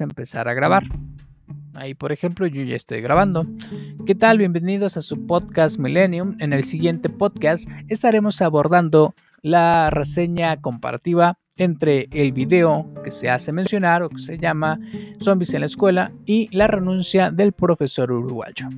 empezar a grabar. Ahí, por ejemplo, yo ya estoy grabando. ¿Qué tal? Bienvenidos a su podcast Millennium. En el siguiente podcast estaremos abordando la reseña comparativa entre el video que se hace mencionar o que se llama Zombies en la escuela y la renuncia del profesor uruguayo.